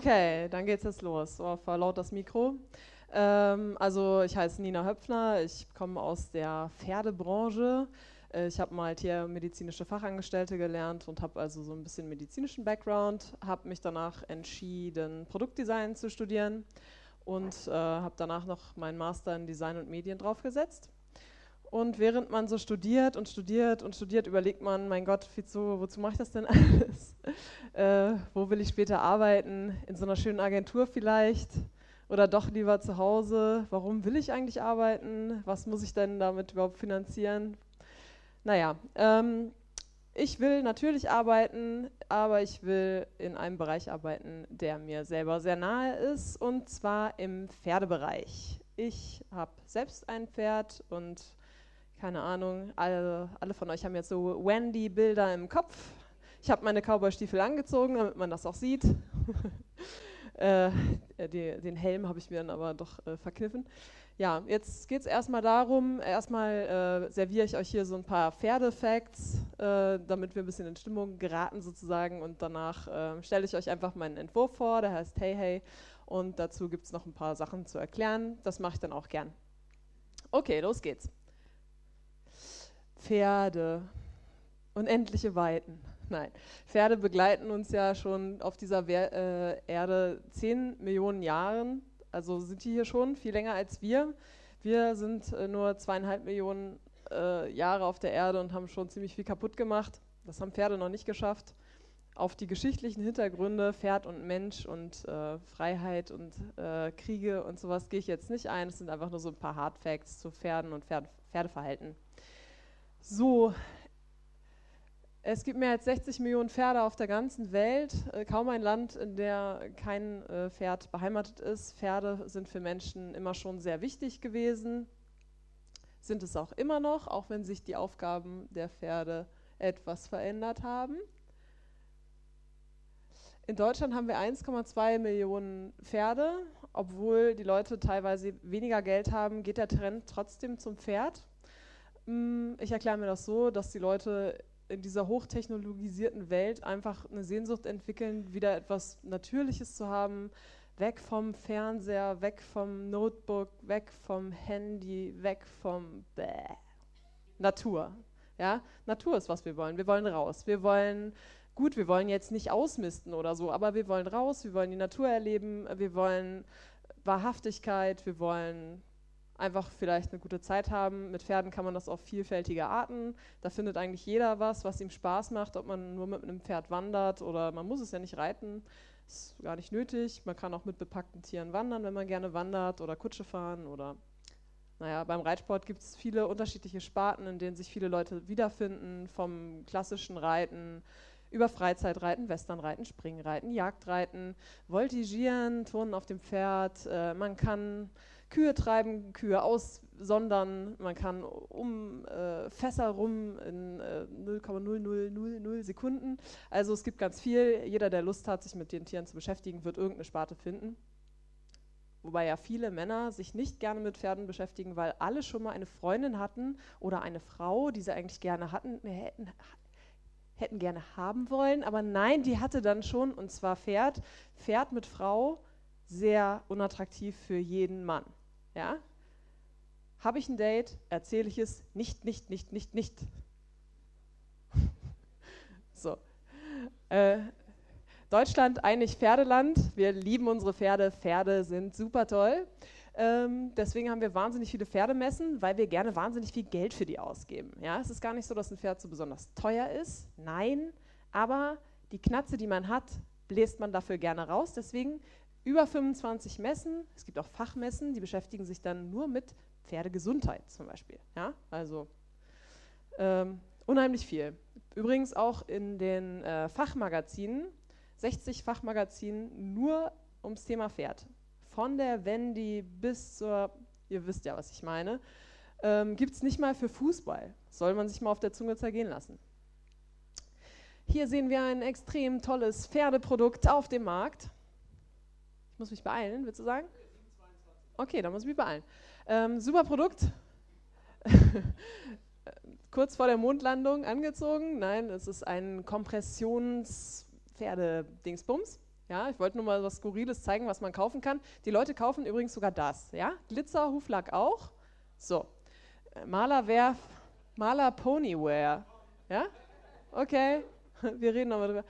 Okay, dann geht's jetzt los. Oh, verlaut das Mikro. Ähm, also ich heiße Nina Höpfner, ich komme aus der Pferdebranche. Äh, ich habe mal tiermedizinische Fachangestellte gelernt und habe also so ein bisschen medizinischen Background, habe mich danach entschieden, Produktdesign zu studieren und äh, habe danach noch meinen Master in Design und Medien draufgesetzt. Und während man so studiert und studiert und studiert, überlegt man, mein Gott, Fizo, wozu mache ich das denn alles? äh, wo will ich später arbeiten? In so einer schönen Agentur vielleicht? Oder doch lieber zu Hause? Warum will ich eigentlich arbeiten? Was muss ich denn damit überhaupt finanzieren? Naja, ähm, ich will natürlich arbeiten, aber ich will in einem Bereich arbeiten, der mir selber sehr nahe ist, und zwar im Pferdebereich. Ich habe selbst ein Pferd und keine Ahnung, alle, alle von euch haben jetzt so Wendy-Bilder im Kopf. Ich habe meine Cowboy-Stiefel angezogen, damit man das auch sieht. äh, die, den Helm habe ich mir dann aber doch äh, verkniffen. Ja, jetzt geht es erstmal darum, erstmal äh, serviere ich euch hier so ein paar Pferdefacts, äh, damit wir ein bisschen in Stimmung geraten sozusagen und danach äh, stelle ich euch einfach meinen Entwurf vor, der heißt Hey Hey und dazu gibt es noch ein paar Sachen zu erklären, das mache ich dann auch gern. Okay, los geht's. Pferde, unendliche Weiten. Nein, Pferde begleiten uns ja schon auf dieser Wer äh, Erde 10 Millionen Jahren. Also sind die hier schon viel länger als wir. Wir sind äh, nur zweieinhalb Millionen äh, Jahre auf der Erde und haben schon ziemlich viel kaputt gemacht. Das haben Pferde noch nicht geschafft. Auf die geschichtlichen Hintergründe, Pferd und Mensch und äh, Freiheit und äh, Kriege und sowas gehe ich jetzt nicht ein. Es sind einfach nur so ein paar Hard Facts zu Pferden und Pferd Pferdeverhalten. So, es gibt mehr als 60 Millionen Pferde auf der ganzen Welt. Äh, kaum ein Land, in der kein äh, Pferd beheimatet ist. Pferde sind für Menschen immer schon sehr wichtig gewesen, sind es auch immer noch, auch wenn sich die Aufgaben der Pferde etwas verändert haben. In Deutschland haben wir 1,2 Millionen Pferde. Obwohl die Leute teilweise weniger Geld haben, geht der Trend trotzdem zum Pferd. Mm, ich erkläre mir das so, dass die Leute in dieser hochtechnologisierten Welt einfach eine Sehnsucht entwickeln, wieder etwas Natürliches zu haben, weg vom Fernseher, weg vom Notebook, weg vom Handy, weg vom Bäh. Natur. Ja? Natur ist, was wir wollen. Wir wollen raus. Wir wollen, gut, wir wollen jetzt nicht ausmisten oder so, aber wir wollen raus, wir wollen die Natur erleben, wir wollen Wahrhaftigkeit, wir wollen einfach vielleicht eine gute Zeit haben. Mit Pferden kann man das auf vielfältige Arten. Da findet eigentlich jeder was, was ihm Spaß macht, ob man nur mit einem Pferd wandert oder man muss es ja nicht reiten. Ist gar nicht nötig. Man kann auch mit bepackten Tieren wandern, wenn man gerne wandert oder Kutsche fahren oder naja, beim Reitsport gibt es viele unterschiedliche Sparten, in denen sich viele Leute wiederfinden, vom klassischen Reiten über Freizeitreiten, Westernreiten, Springreiten, Jagdreiten, Voltigieren, Turnen auf dem Pferd. Äh, man kann Kühe treiben, Kühe aussondern, man kann um äh, Fässer rum in äh, 0,0000 Sekunden. Also es gibt ganz viel. Jeder, der Lust hat, sich mit den Tieren zu beschäftigen, wird irgendeine Sparte finden. Wobei ja viele Männer sich nicht gerne mit Pferden beschäftigen, weil alle schon mal eine Freundin hatten oder eine Frau, die sie eigentlich gerne hatten, hätten, hätten gerne haben wollen. Aber nein, die hatte dann schon, und zwar Pferd, Pferd mit Frau, sehr unattraktiv für jeden Mann. Ja? Habe ich ein Date, erzähle ich es nicht, nicht, nicht, nicht, nicht. so. Äh, Deutschland eigentlich Pferdeland. Wir lieben unsere Pferde. Pferde sind super toll. Ähm, deswegen haben wir wahnsinnig viele Pferdemessen, weil wir gerne wahnsinnig viel Geld für die ausgeben. Ja, es ist gar nicht so, dass ein Pferd so besonders teuer ist. Nein, aber die Knatze, die man hat, bläst man dafür gerne raus. Deswegen über 25 Messen. Es gibt auch Fachmessen, die beschäftigen sich dann nur mit Pferdegesundheit zum Beispiel. Ja? Also ähm, unheimlich viel. Übrigens auch in den äh, Fachmagazinen, 60 Fachmagazinen nur ums Thema Pferd. Von der Wendy bis zur, ihr wisst ja, was ich meine, ähm, gibt es nicht mal für Fußball. Soll man sich mal auf der Zunge zergehen lassen. Hier sehen wir ein extrem tolles Pferdeprodukt auf dem Markt muss mich beeilen, würdest du sagen? Okay, dann muss ich mich beeilen. Ähm, super Produkt. Kurz vor der Mondlandung angezogen. Nein, es ist ein Kompressions-Pferde-Dingsbums. Ja, ich wollte nur mal was Skurriles zeigen, was man kaufen kann. Die Leute kaufen übrigens sogar das. Ja, Glitzer, Huflack auch. So, äh, Malerwehr, Maler Ponywear. Ja, okay, wir reden nochmal drüber.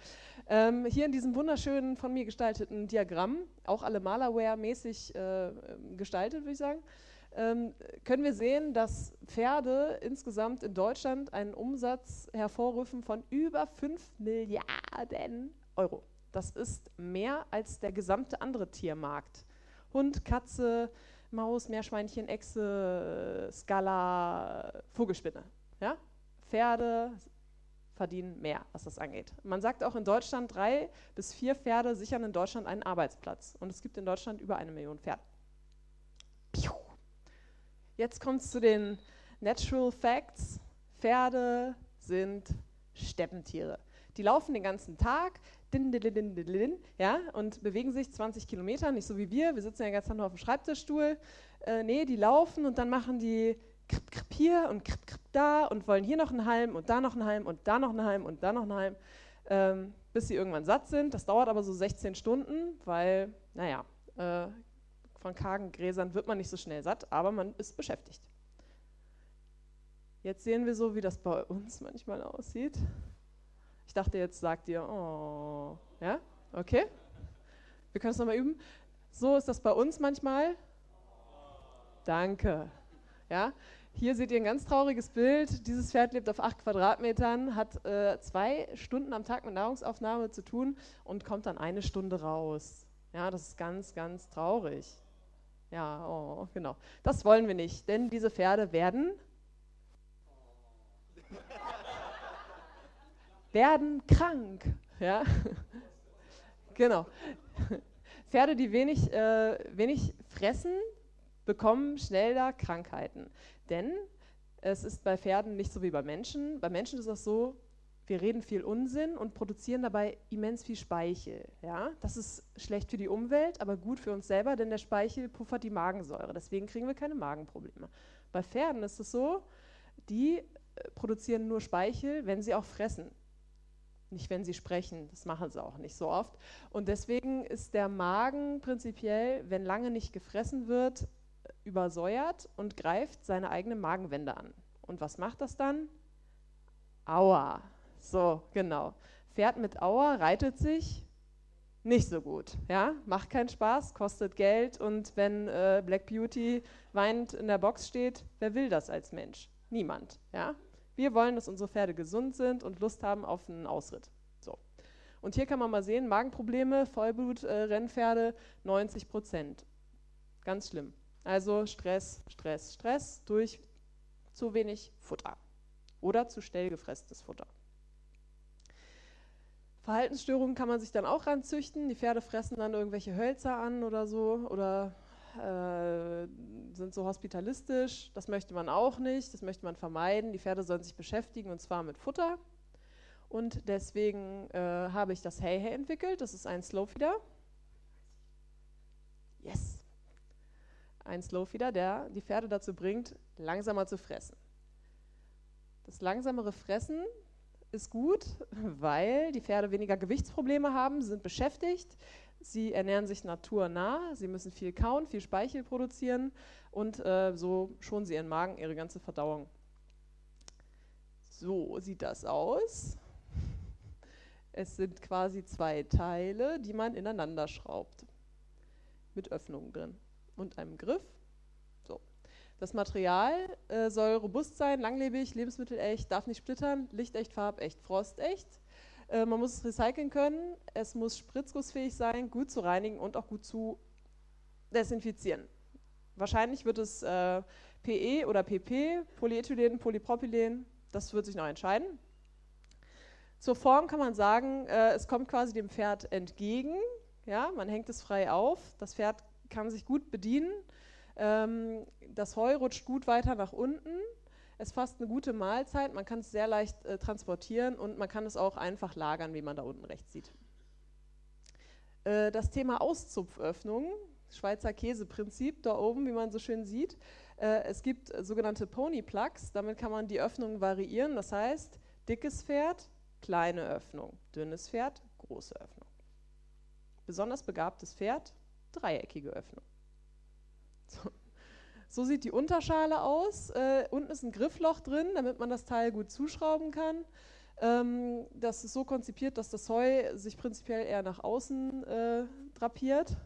Ähm, hier in diesem wunderschönen, von mir gestalteten Diagramm, auch alle Malerwear-mäßig äh, gestaltet, würde ich sagen, ähm, können wir sehen, dass Pferde insgesamt in Deutschland einen Umsatz hervorrufen von über 5 Milliarden Euro. Das ist mehr als der gesamte andere Tiermarkt. Hund, Katze, Maus, Meerschweinchen, Echse, Skala, Vogelspinne. Ja? Pferde verdienen mehr, was das angeht. Man sagt auch in Deutschland, drei bis vier Pferde sichern in Deutschland einen Arbeitsplatz. Und es gibt in Deutschland über eine Million Pferde. Jetzt kommt es zu den Natural Facts. Pferde sind Steppentiere. Die laufen den ganzen Tag, din, din, din, ja, und bewegen sich 20 Kilometer, nicht so wie wir. Wir sitzen ja ganz nur auf dem Schreibtischstuhl. Äh, nee, die laufen und dann machen die kripp, kripp hier und kripp, kripp da und wollen hier noch einen Halm und da noch einen Halm und da noch einen Halm und da noch einen Halm, ähm, bis sie irgendwann satt sind. Das dauert aber so 16 Stunden, weil, naja, äh, von kargen Gräsern wird man nicht so schnell satt, aber man ist beschäftigt. Jetzt sehen wir so, wie das bei uns manchmal aussieht. Ich dachte, jetzt sagt ihr, oh, ja, okay. Wir können es nochmal üben. So ist das bei uns manchmal. Danke. Ja, hier seht ihr ein ganz trauriges Bild. Dieses Pferd lebt auf acht Quadratmetern, hat äh, zwei Stunden am Tag mit Nahrungsaufnahme zu tun und kommt dann eine Stunde raus. Ja, das ist ganz, ganz traurig. Ja, oh, genau. Das wollen wir nicht, denn diese Pferde werden werden krank. Ja? genau. Pferde, die wenig, äh, wenig fressen, bekommen schneller Krankheiten. Denn es ist bei Pferden nicht so wie bei Menschen. Bei Menschen ist es so, wir reden viel Unsinn und produzieren dabei immens viel Speichel. Ja? Das ist schlecht für die Umwelt, aber gut für uns selber, denn der Speichel puffert die Magensäure. Deswegen kriegen wir keine Magenprobleme. Bei Pferden ist es so, die äh, produzieren nur Speichel, wenn sie auch fressen. Nicht, wenn sie sprechen, das machen sie auch nicht so oft. Und deswegen ist der Magen prinzipiell, wenn lange nicht gefressen wird, übersäuert und greift seine eigene Magenwände an. Und was macht das dann? Aua. So, genau. Pferd mit Aua reitet sich nicht so gut. Ja? Macht keinen Spaß, kostet Geld und wenn äh, Black Beauty weinend in der Box steht, wer will das als Mensch? Niemand. Ja? Wir wollen, dass unsere Pferde gesund sind und Lust haben auf einen Ausritt. So. Und hier kann man mal sehen, Magenprobleme, Vollblut-Rennpferde, äh, 90 Prozent. Ganz schlimm. Also Stress, Stress, Stress durch zu wenig Futter oder zu schnell gefressenes Futter. Verhaltensstörungen kann man sich dann auch ranzüchten. Die Pferde fressen dann irgendwelche Hölzer an oder so oder äh, sind so hospitalistisch. Das möchte man auch nicht, das möchte man vermeiden. Die Pferde sollen sich beschäftigen und zwar mit Futter. Und deswegen äh, habe ich das Hey Hey entwickelt. Das ist ein Slowfeeder. Ein Slowfeeder, der die Pferde dazu bringt, langsamer zu fressen. Das langsamere Fressen ist gut, weil die Pferde weniger Gewichtsprobleme haben, sind beschäftigt, Sie ernähren sich naturnah, sie müssen viel kauen, viel Speichel produzieren und äh, so schonen sie ihren Magen, ihre ganze Verdauung. So sieht das aus. Es sind quasi zwei Teile, die man ineinander schraubt. Mit Öffnungen drin und einem Griff. So. Das Material äh, soll robust sein, langlebig, lebensmittelecht, darf nicht splittern, lichtecht, farbecht, frostecht. Äh, man muss es recyceln können, es muss spritzgussfähig sein, gut zu reinigen und auch gut zu desinfizieren. Wahrscheinlich wird es äh, PE oder PP, Polyethylen, Polypropylen, das wird sich noch entscheiden. Zur Form kann man sagen, äh, es kommt quasi dem Pferd entgegen. Ja, man hängt es frei auf. Das Pferd kann sich gut bedienen. Ähm, das Heu rutscht gut weiter nach unten. Es fasst eine gute Mahlzeit, man kann es sehr leicht äh, transportieren und man kann es auch einfach lagern, wie man da unten rechts sieht. Äh, das Thema Auszupföffnung, Schweizer Käseprinzip, da oben, wie man so schön sieht. Äh, es gibt sogenannte Pony Plugs, damit kann man die Öffnung variieren. Das heißt, dickes Pferd, kleine Öffnung, dünnes Pferd, große Öffnung. Besonders begabtes Pferd, dreieckige Öffnung. So, so sieht die Unterschale aus. Äh, unten ist ein Griffloch drin, damit man das Teil gut zuschrauben kann. Ähm, das ist so konzipiert, dass das Heu sich prinzipiell eher nach außen äh, drapiert.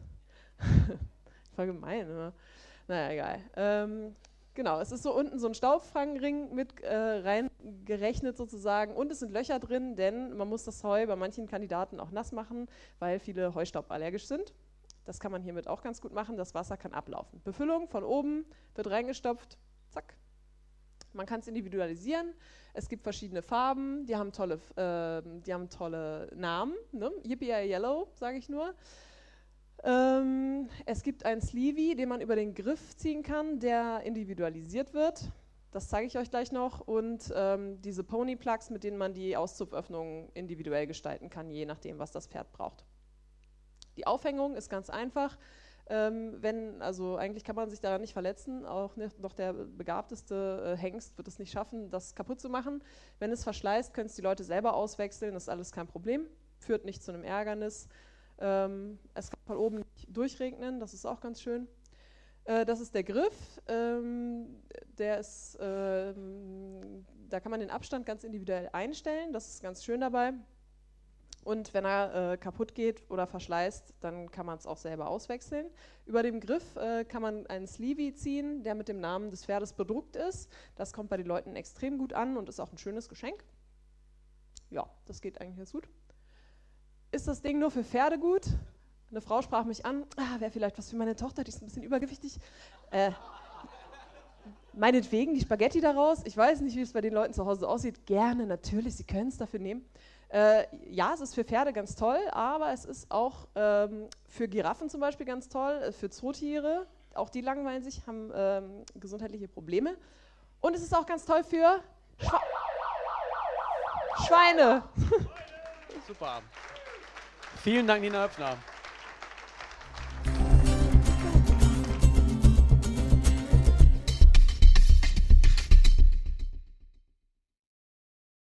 Voll gemein, ne? Naja, egal. Ähm, genau, es ist so unten so ein Staubfangring mit äh, reingerechnet sozusagen und es sind Löcher drin, denn man muss das Heu bei manchen Kandidaten auch nass machen, weil viele heustauballergisch sind. Das kann man hiermit auch ganz gut machen. Das Wasser kann ablaufen. Befüllung von oben wird reingestopft, zack. Man kann es individualisieren. Es gibt verschiedene Farben, die haben tolle, äh, die haben tolle Namen. Ne? Yippee Yellow, sage ich nur. Ähm, es gibt einen Sleevey, den man über den Griff ziehen kann, der individualisiert wird. Das zeige ich euch gleich noch. Und ähm, diese Pony-Plugs, mit denen man die Auszupföffnungen individuell gestalten kann, je nachdem, was das Pferd braucht. Die Aufhängung ist ganz einfach. Ähm, wenn, also eigentlich kann man sich daran nicht verletzen, auch nicht, noch der begabteste äh, Hengst wird es nicht schaffen, das kaputt zu machen. Wenn es verschleißt, können es die Leute selber auswechseln, das ist alles kein Problem, führt nicht zu einem Ärgernis. Ähm, es kann von oben nicht durchregnen, das ist auch ganz schön. Äh, das ist der Griff, ähm, der ist, ähm, da kann man den Abstand ganz individuell einstellen, das ist ganz schön dabei. Und wenn er äh, kaputt geht oder verschleißt, dann kann man es auch selber auswechseln. Über dem Griff äh, kann man einen Sleevey ziehen, der mit dem Namen des Pferdes bedruckt ist. Das kommt bei den Leuten extrem gut an und ist auch ein schönes Geschenk. Ja, das geht eigentlich ganz gut. Ist das Ding nur für Pferde gut? Eine Frau sprach mich an, ah, wäre vielleicht was für meine Tochter, die ist ein bisschen übergewichtig. Äh, meinetwegen die Spaghetti daraus. Ich weiß nicht, wie es bei den Leuten zu Hause aussieht. Gerne, natürlich, sie können es dafür nehmen. Äh, ja, es ist für Pferde ganz toll, aber es ist auch ähm, für Giraffen zum Beispiel ganz toll, äh, für Zootiere. Auch die langweilen sich, haben ähm, gesundheitliche Probleme. Und es ist auch ganz toll für Schwe Schweine. Super. Vielen Dank, Nina Höpfner.